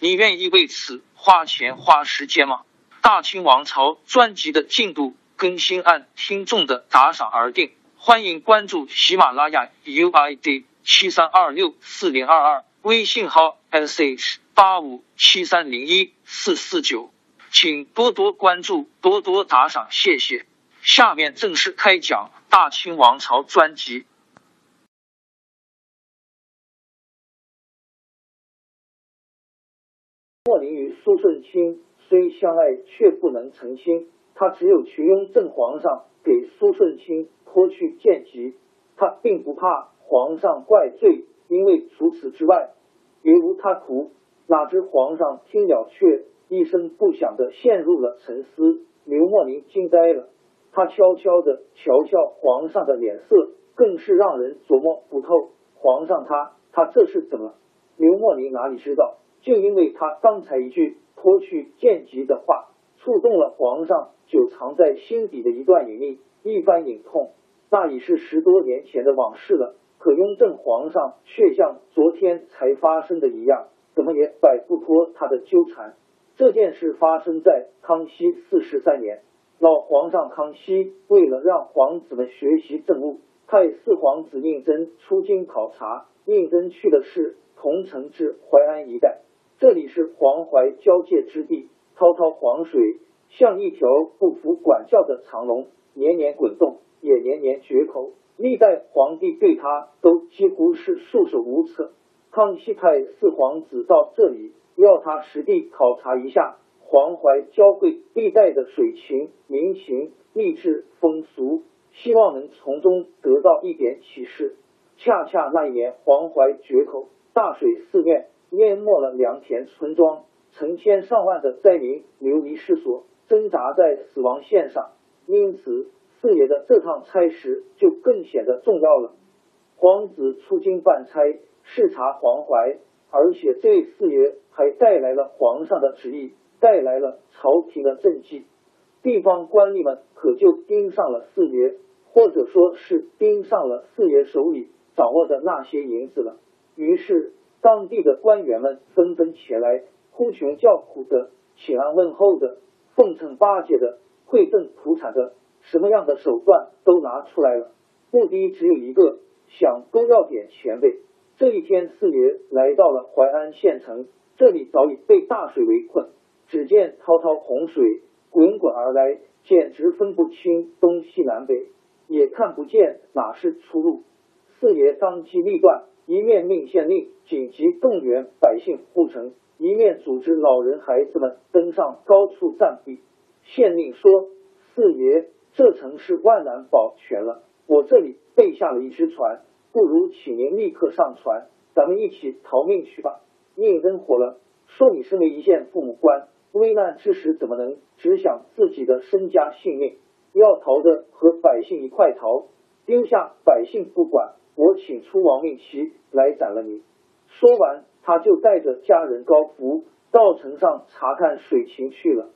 你愿意为此花钱花时间吗？大清王朝专辑的进度更新按听众的打赏而定，欢迎关注喜马拉雅 UID 七三二六四零二二，微信号 sh 八五七三零一四四九，请多多关注，多多打赏，谢谢。下面正式开讲。大清王朝专辑。莫林与苏顺清虽相爱，却不能成亲。他只有去雍正皇上给苏顺清脱去剑籍。他并不怕皇上怪罪，因为除此之外，别无他图。哪知皇上听了，却一声不响的陷入了沉思。刘莫林惊呆了。他悄悄的瞧瞧皇上的脸色，更是让人琢磨不透。皇上他他这是怎么？刘莫林哪里知道，就因为他刚才一句脱去剑籍的话，触动了皇上久藏在心底的一段隐秘，一番隐痛。那已是十多年前的往事了。可雍正皇上却像昨天才发生的一样，怎么也摆不脱他的纠缠。这件事发生在康熙四十三年。老皇上康熙为了让皇子们学习政务，派四皇子胤禛出京考察。胤禛去的是桐城至淮安一带，这里是黄淮交界之地，滔滔黄水像一条不服管教的长龙，年年滚动，也年年决口。历代皇帝对他都几乎是束手无策。康熙派四皇子到这里，要他实地考察一下。黄淮交汇历代的水情、民情、励志、风俗，希望能从中得到一点启示。恰恰那一年，黄淮决口，大水肆虐，淹没了良田村庄，成千上万的灾民流离失所，挣扎在死亡线上。因此，四爷的这趟差事就更显得重要了。皇子出京办差，视察黄淮，而且这四爷还带来了皇上的旨意。带来了朝廷的政绩，地方官吏们可就盯上了四爷，或者说是盯上了四爷手里掌握的那些银子了。于是，当地的官员们纷纷前来，呼穷叫苦的，请安问候的，奉承巴结的，馈赠土产的，什么样的手段都拿出来了。目的只有一个，想多要点钱呗。这一天，四爷来到了淮安县城，这里早已被大水围困。只见滔滔洪水滚滚而来，简直分不清东西南北，也看不见哪是出路。四爷当机立断，一面命县令紧急动员百姓护城，一面组织老人孩子们登上高处暂避。县令说：“四爷，这城是万难保全了，我这里备下了一只船，不如请您立刻上船，咱们一起逃命去吧。”宁真火了，说：“你身为一县父母官。”危难之时，怎么能只想自己的身家性命？要逃的和百姓一块逃，丢下百姓不管，我请出亡命旗来斩了你。说完，他就带着家人高福到城上查看水情去了。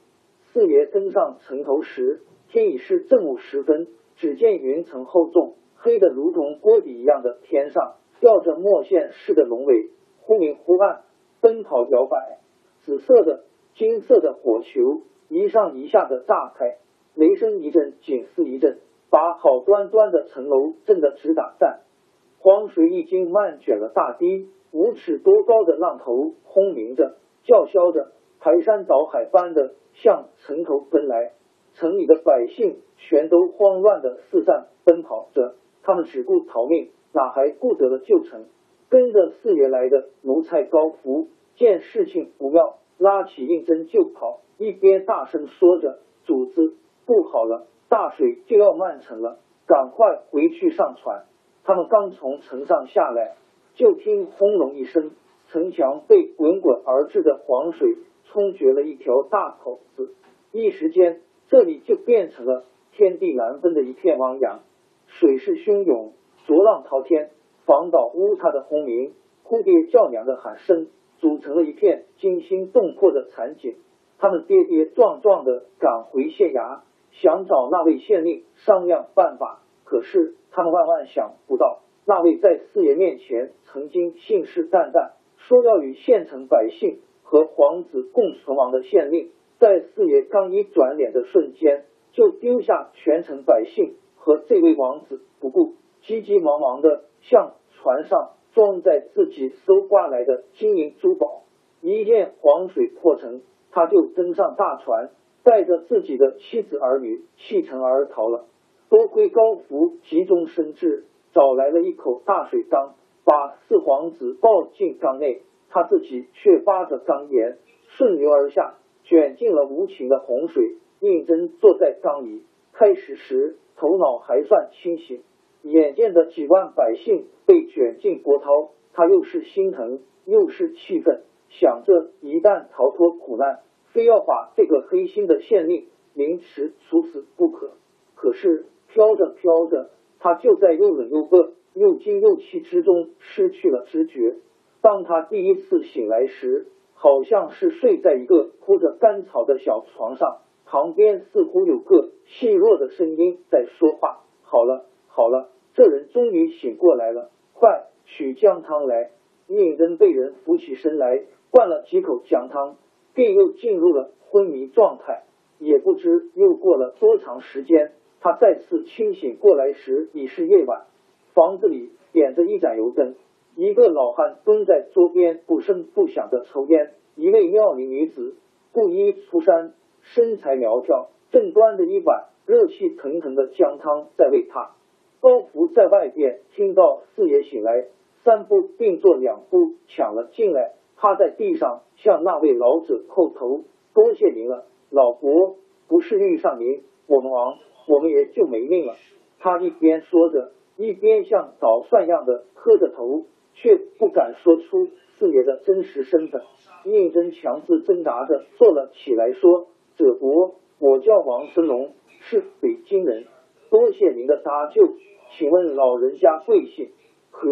四爷登上城头时，天已是正午时分，只见云层厚重，黑的如同锅底一样的天上，吊着墨线似的龙尾，忽明忽暗，奔跑摇摆，紫色的。金色的火球一上一下的炸开，雷声一阵，景似一阵，把好端端的城楼震得直打颤。黄水已经漫卷了大堤，五尺多高的浪头轰鸣着，叫嚣着，排山倒海般的向城头奔来。城里的百姓全都慌乱的四散奔跑着，他们只顾逃命，哪还顾得了救城？跟着四爷来的奴才高福见事情不妙，拉起应真就跑，一边大声说着：“主子，不好了，大水就要漫城了，赶快回去上船。”他们刚从城上下来，就听轰隆一声，城墙被滚滚而至的黄水冲决了一条大口子，一时间。这里就变成了天地难分的一片汪洋，水势汹涌，浊浪滔天，房倒屋塌的轰鸣，哭爹叫娘的喊声，组成了一片惊心动魄的惨景。他们跌跌撞撞的赶回县衙，想找那位县令商量办法。可是他们万万想不到，那位在四爷面前曾经信誓旦旦说要与县城百姓和皇子共存亡的县令。在四爷刚一转脸的瞬间，就丢下全城百姓和这位王子不顾，急急忙忙的向船上装载自己搜刮来的金银珠宝。一见黄水破城，他就登上大船，带着自己的妻子儿女弃城而逃了。多亏高福急中生智，找来了一口大水缸，把四皇子抱进缸内，他自己却扒着缸沿顺流而下。卷进了无情的洪水。胤禛坐在缸里，开始时头脑还算清醒，眼见着几万百姓被卷进波涛，他又是心疼又是气愤，想着一旦逃脱苦难，非要把这个黑心的县令凌迟处死不可。可是飘着飘着，他就在又冷又饿、又惊又气之中失去了知觉。当他第一次醒来时，好像是睡在一个铺着干草的小床上，旁边似乎有个细弱的声音在说话。好了，好了，这人终于醒过来了，快取姜汤来。宁真被人扶起身来，灌了几口姜汤，便又进入了昏迷状态。也不知又过了多长时间，他再次清醒过来时已是夜晚，房子里点着一盏油灯。一个老汉蹲在桌边，不声不响的抽烟。一位妙龄女子布衣出衫，身材苗条，正端着一碗热气腾腾的姜汤在喂他。高福在外边听到四爷醒来，三步并作两步抢了进来，趴在地上向那位老者叩头：“多谢您了，老伯，不是遇上您，我们王我们也就没命了。”他一边说着，一边像捣蒜样的磕着头。却不敢说出四爷的真实身份。宁真强自挣扎着坐了起来，说：“者伯，我叫王生龙，是北京人，多谢您的搭救。请问老人家贵姓？和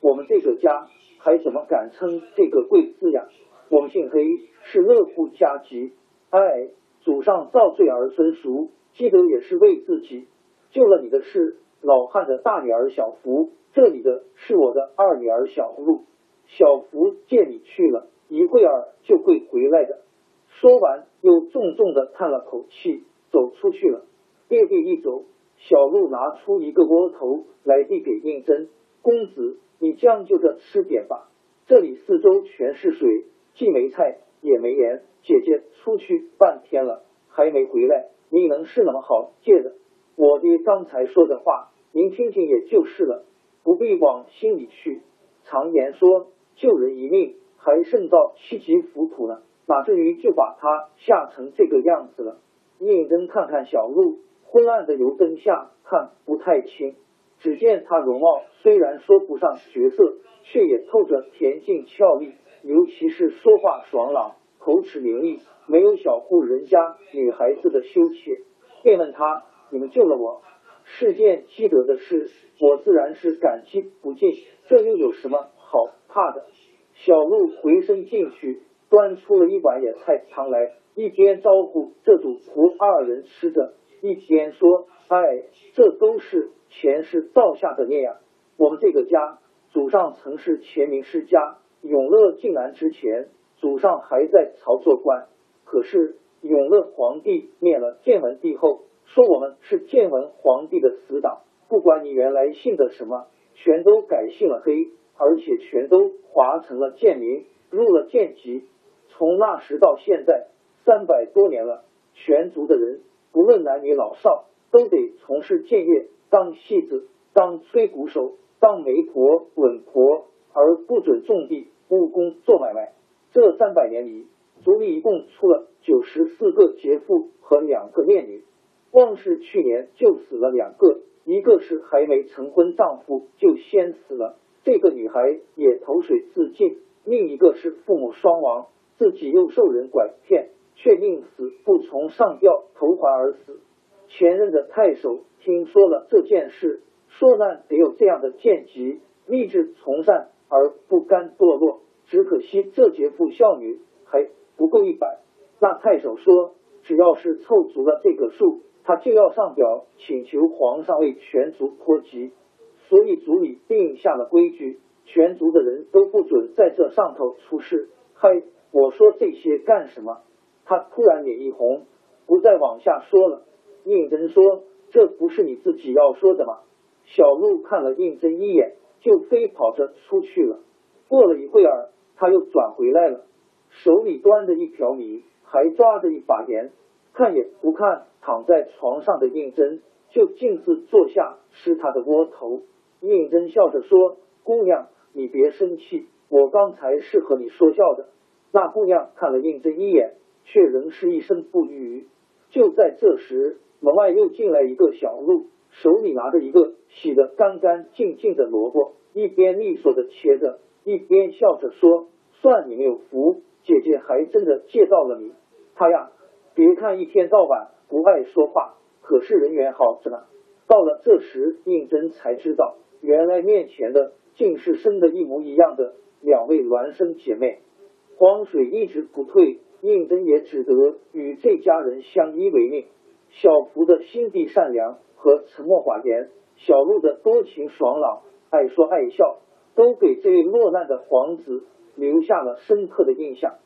我们这个家还怎么敢称这个贵字呀？我们姓黑，是乐户家籍。哎，祖上造罪儿孙熟，记得也是为自己。救了你的是老汉的大女儿小福。”这里的是我的二女儿小露，小福见你去了一会儿就会回来的。说完，又重重的叹了口气，走出去了。爹爹一走，小鹿拿出一个窝头来递给胤禛公子，你将就着吃点吧。这里四周全是水，既没菜也没盐。姐姐出去半天了，还没回来，你能是那么好借的？我爹刚才说的话，您听听也就是了。不必往心里去。常言说，救人一命还胜造七级浮屠呢，哪至于就把他吓成这个样子了？宁真看看小路，昏暗的油灯下看不太清。只见他容貌虽然说不上绝色，却也透着恬静俏丽，尤其是说话爽朗，口齿伶俐，没有小户人家女孩子的羞怯。便问他：“你们救了我？”是件积德的事，我自然是感激不尽。这又有什么好怕的？小鹿回身进去，端出了一碗野菜汤来，一边招呼这主仆二人吃着，一边说：“哎，这都是前世造下的孽呀！我们这个家，祖上曾是前明世家，永乐靖难之前，祖上还在朝做官。可是永乐皇帝灭了建文帝后。”说我们是建文皇帝的死党，不管你原来姓的什么，全都改姓了黑，而且全都划成了贱民，入了贱籍。从那时到现在三百多年了，全族的人不论男女老少，都得从事建业，当戏子，当吹鼓手，当媒婆、稳婆，而不准种地、务工、做买卖。这三百年里，族里一共出了九十四个杰父和两个孽女，光是去年就死了两个，一个是还没成婚，丈夫就先死了，这个女孩也投水自尽；另一个是父母双亡。自己又受人拐骗，却宁死不从上吊投怀而死。前任的太守听说了这件事，说难得有这样的贱籍，立志从善而不甘堕落。只可惜这劫富孝女还不够一百。那太守说，只要是凑足了这个数，他就要上表请求皇上为全族托籍。所以族里定下了规矩，全族的人都不准在这上头出事。嗨。我说这些干什么？他突然脸一红，不再往下说了。胤禛说：“这不是你自己要说的吗？”小鹿看了胤禛一眼，就飞跑着出去了。过了一会儿，他又转回来了，手里端着一瓢米，还抓着一把盐，看也不看躺在床上的应真，就径自坐下吃他的窝头。应真笑着说：“姑娘，你别生气，我刚才是和你说笑的。”那姑娘看了应真一眼，却仍是一声不语。就在这时，门外又进来一个小鹿，手里拿着一个洗得干干净净的萝卜，一边利索的切着，一边笑着说：“算你没有福，姐姐还真的借到了你。他呀，别看一天到晚不爱说话，可是人缘好着呢。”到了这时，应真才知道，原来面前的竟是生的一模一样的两位孪生姐妹。黄水一直不退，应真也只得与这家人相依为命。小福的心地善良和沉默寡言，小鹿的多情爽朗、爱说爱笑，都给这位落难的皇子留下了深刻的印象。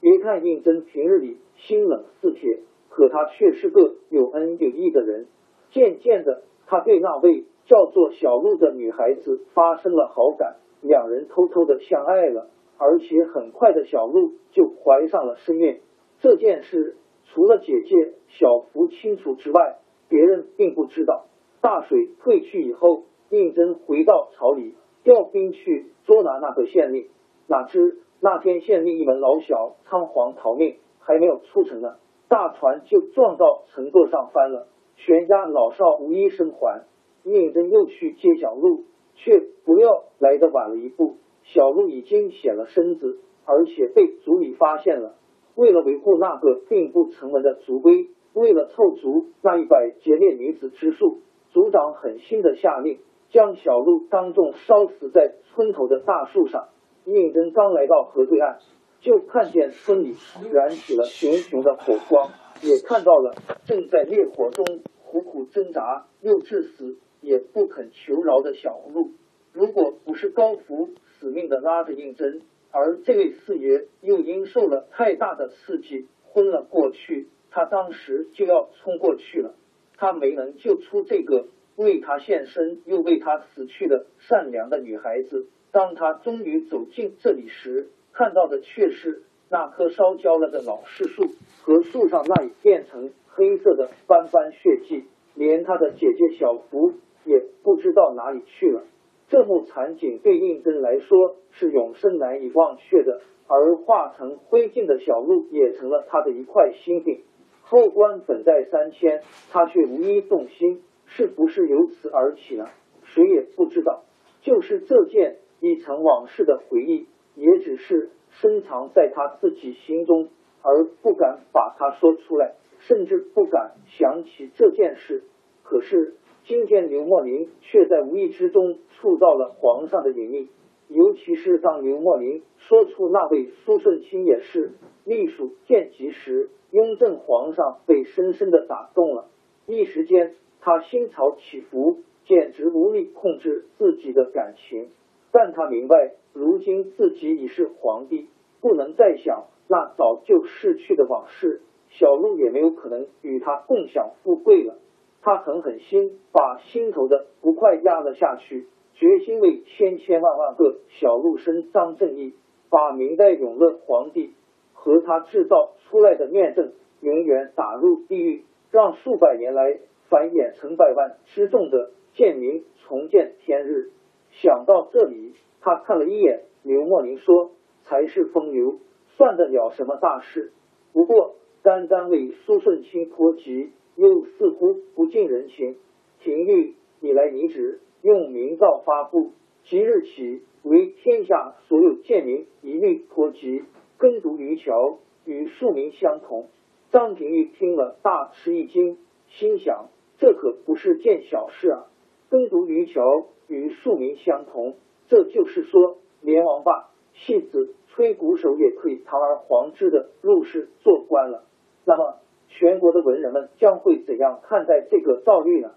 别看应真平日里心冷似铁，可他却是个有恩有义的人。渐渐的，他对那位叫做小鹿的女孩子发生了好感，两人偷偷的相爱了。而且很快的小鹿就怀上了身孕。这件事除了姐姐小福清楚之外，别人并不知道。大水退去以后，应真回到朝里调兵去捉拿那个县令。哪知那天县令一门老小仓皇逃命，还没有出城呢，大船就撞到城垛上翻了，全家老少无一生还。应真又去接小鹿，却不料来的晚了一步。小鹿已经显了身子，而且被族里发现了。为了维护那个并不成文的族规，为了凑足那一百劫掠女子之数，族长狠心的下令，将小鹿当众烧死在村头的大树上。应真刚来到河对岸，就看见村里燃起了熊熊的火光，也看到了正在烈火中苦苦挣扎又至死也不肯求饶的小鹿。如果不是高福。死命的拉着应真，而这位四爷又因受了太大的刺激昏了过去。他当时就要冲过去了，他没能救出这个为他献身又为他死去的善良的女孩子。当他终于走进这里时，看到的却是那棵烧焦了的老柿树和树上那已变成黑色的斑斑血迹，连他的姐姐小福也不知道哪里去了。这幕场景对应真来说是永生难以忘却的，而化成灰烬的小鹿也成了他的一块心病。后官本在三千，他却无一动心，是不是由此而起呢？谁也不知道。就是这件一层往事的回忆，也只是深藏在他自己心中，而不敢把它说出来，甚至不敢想起这件事。可是。今天刘墨林却在无意之中触到了皇上的隐秘，尤其是当刘墨林说出那位苏顺清也是隶属剑籍时，雍正皇上被深深的打动了。一时间，他心潮起伏，简直无力控制自己的感情。但他明白，如今自己已是皇帝，不能再想那早就逝去的往事。小鹿也没有可能与他共享富贵了。他狠狠心把心头的不快压了下去，决心为千千万万个小鹿伸张正义，把明代永乐皇帝和他制造出来的念正永远打入地狱，让数百年来繁衍成百万之众的贱民重见天日。想到这里，他看了一眼刘莫林，说：“才是风流，算得了什么大事？不过单单为苏顺清托疾，又似乎不近人情。廷玉，你来拟旨，用明诏发布，即日起为天下所有贱民一律托疾，耕读渔樵，与庶民相同。”张廷玉听了，大吃一惊，心想：这可不是件小事啊！耕读渔樵。与庶民相同，这就是说，连王霸、戏子、吹鼓手也可以堂而皇之的入仕做官了。那么，全国的文人们将会怎样看待这个诏律呢？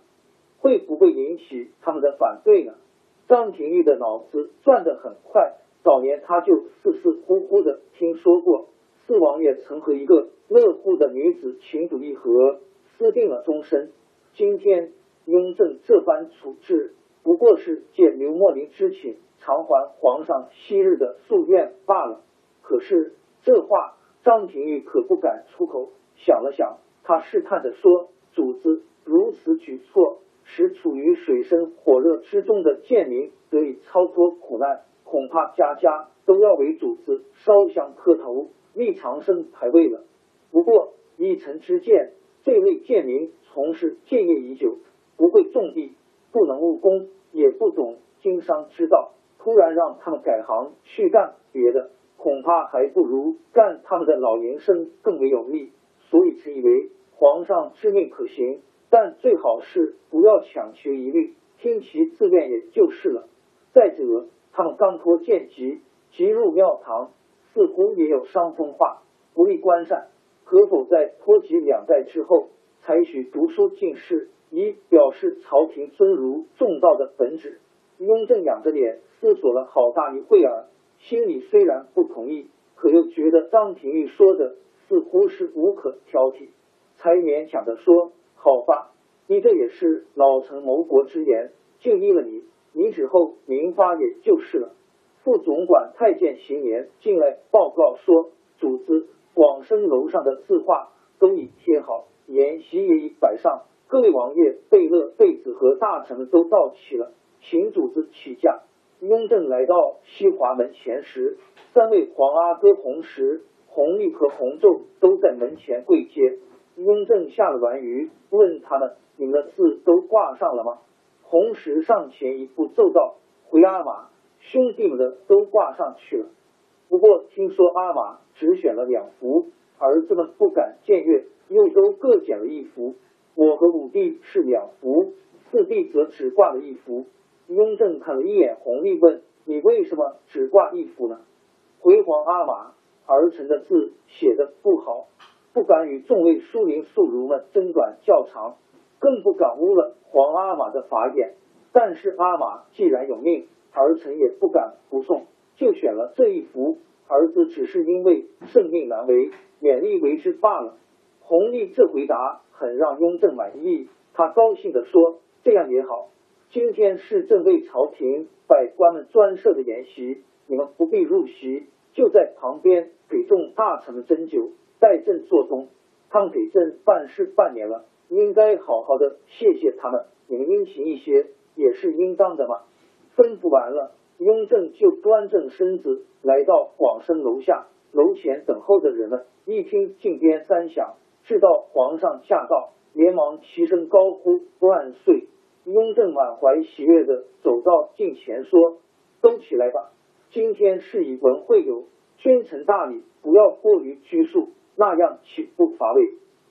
会不会引起他们的反对呢？张廷玉的脑子转得很快，早年他就似似乎乎的听说过四王爷曾和一个乐户的女子情赌意合，私定了终身。今天雍正这般处置。不过是借刘莫林之请，偿还皇上昔日的夙愿罢了。可是这话张廷玉可不敢出口。想了想，他试探的说：“主子如此举措，使处于水深火热之中的贱民得以超脱苦难，恐怕家家都要为主子烧香磕头、立长生牌位了。不过依臣之见，这类贱民从事建业已久，不会种地。”不能务工，也不懂经商之道，突然让他们改行去干别的，恐怕还不如干他们的老营生更为有利。所以，只以为皇上之命可行，但最好是不要强求一律，听其自愿也就是了。再者，他们刚脱剑籍，即入庙堂，似乎也有伤风化，不利官善。可否在脱籍两代之后，采取读书进士？以表示朝廷尊儒重道的本旨。雍正仰着脸思索了好大一会儿，心里虽然不同意，可又觉得张廷玉说的似乎是无可挑剔，才勉强的说：“好吧，你这也是老臣谋国之言，就依了你。你之后明发也就是了。”副总管太监邢年进来报告说：“主子，广生楼上的字画都已贴好，筵席也已摆上。”各位王爷、贝勒、贝子和大臣们都到齐了，请主子起驾。雍正来到西华门前时，三位皇阿哥洪石、洪立和洪昼都在门前跪接。雍正下了銮舆，问他们：“你们的字都挂上了吗？”洪石上前一步奏道：“回阿玛，兄弟们的都挂上去了。不过听说阿玛只选了两幅，儿子们不敢僭越，又都各捡了一幅。”我和五弟是两幅，四弟则只挂了一幅。雍正看了一眼弘历，问：“你为什么只挂一幅呢？”回皇阿玛，儿臣的字写的不好，不敢与众位书林宿儒们争短较长，更不敢污了皇阿玛的法眼。但是阿玛既然有命，儿臣也不敢不送，就选了这一幅。儿子只是因为圣命难违，勉力为之罢了。弘历这回答。很让雍正满意，他高兴地说：“这样也好，今天是朕为朝廷百官们专设的筵席，你们不必入席，就在旁边给众大臣们斟酒，待朕做东。他们给朕办事半年了，应该好好的谢谢他们，你们殷勤一些也是应当的嘛。”吩咐完了，雍正就端正身子来到广生楼下，楼前等候的人们一听禁鞭三响。知道皇上驾到，连忙齐声高呼万岁。雍正满怀喜悦的走到近前说：“都起来吧，今天是以文会友，君臣大礼，不要过于拘束，那样岂不乏味？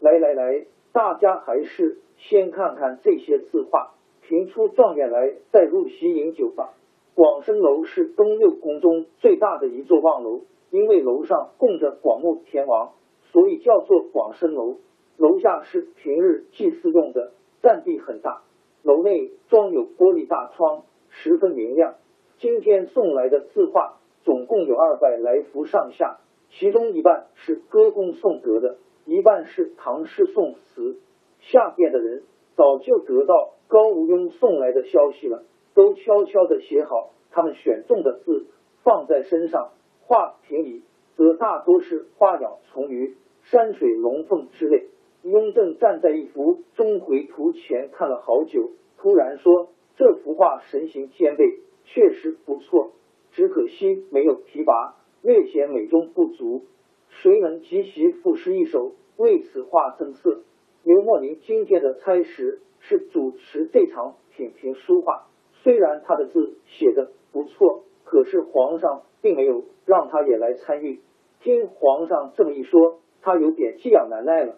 来来来，大家还是先看看这些字画，评出状元来，再入席饮酒吧。”广生楼是东六宫中最大的一座望楼，因为楼上供着广目天王。所以叫做广生楼，楼下是平日祭祀用的，占地很大。楼内装有玻璃大窗，十分明亮。今天送来的字画总共有二百来幅上下，其中一半是歌功颂德的，一半是唐诗宋词。下边的人早就得到高无庸送来的消息了，都悄悄的写好他们选中的字，放在身上画瓶里。则大多是花鸟虫鱼、山水龙凤之类。雍正站在一幅钟馗图前看了好久，突然说：“这幅画神形兼备，确实不错，只可惜没有提拔，略显美中不足。谁能即席赋诗一首，为此画增色？”刘墨宁今天的差事是主持这场品评书画，虽然他的字写的不错，可是皇上并没有让他也来参与。听皇上这么一说，他有点寄养难耐了。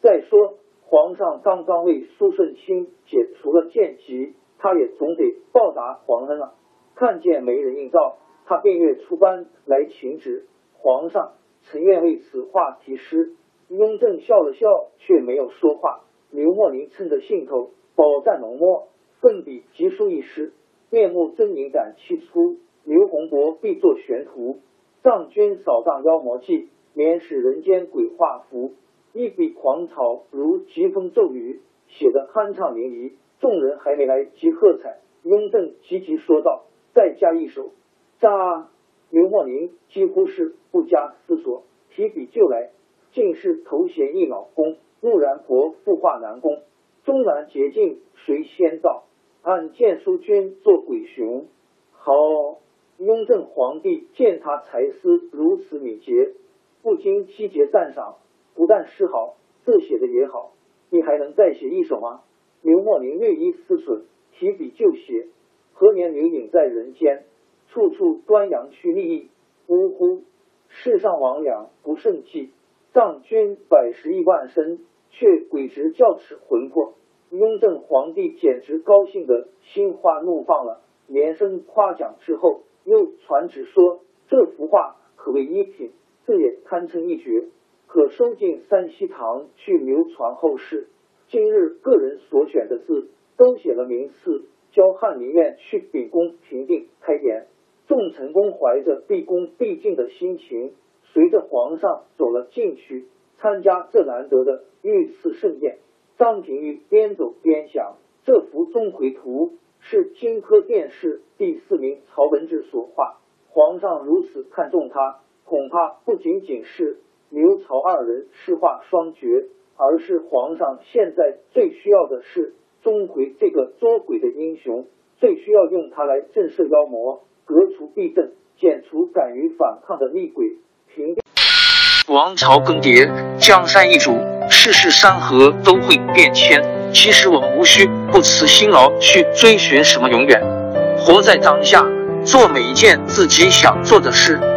再说，皇上刚刚为苏顺清解除了剑疾，他也总得报答皇恩啊。看见没人应召，他便约出班来请旨。皇上，臣愿为此画题诗。雍正笑了笑，却没有说话。刘墨林趁着兴头，饱蘸浓墨，奋笔疾书一诗，面目狰狞，胆气粗。刘洪博必作玄图，藏君扫荡妖魔计，免使人间鬼画符。一笔狂草如疾风骤雨，写得酣畅淋漓。众人还没来及喝彩，雍正急急说道：“再加一首。”扎！刘墨宁几乎是不加思索，提笔就来。竟是头衔一脑功，陆然婆复画南宫。终南捷径谁先到？按剑书君做鬼雄。好！雍正皇帝见他才思如此敏捷，不禁七节赞赏。不但诗好，字写的也好，你还能再写一首吗？刘墨宁略一思忖，提笔就写：何年女影在人间，处处端阳去立意。呜呼！世上魍魉不胜计，藏君百十亿万身，却鬼直教齿魂魄。雍正皇帝简直高兴的心花怒放了，连声夸奖之后，又传旨说：这幅画可谓一品，字也堪称一绝。可收进三希堂去流传后世。今日个人所选的字都写了名次，交翰林院去秉公评定开言。众臣公怀着毕恭毕敬的心情，随着皇上走了进去，参加这难得的御赐盛宴。张廷玉边走边想：这幅钟馗图是金科殿试第四名曹文志所画，皇上如此看重他，恐怕不仅仅是。刘曹二人诗画双绝，而是皇上现在最需要的是钟馗这个捉鬼的英雄，最需要用他来震慑妖魔，革除弊政，剪除敢于反抗的厉鬼。平王朝更迭，江山易主，世事山河都会变迁。其实我们无需不辞辛劳去追寻什么永远，活在当下，做每一件自己想做的事。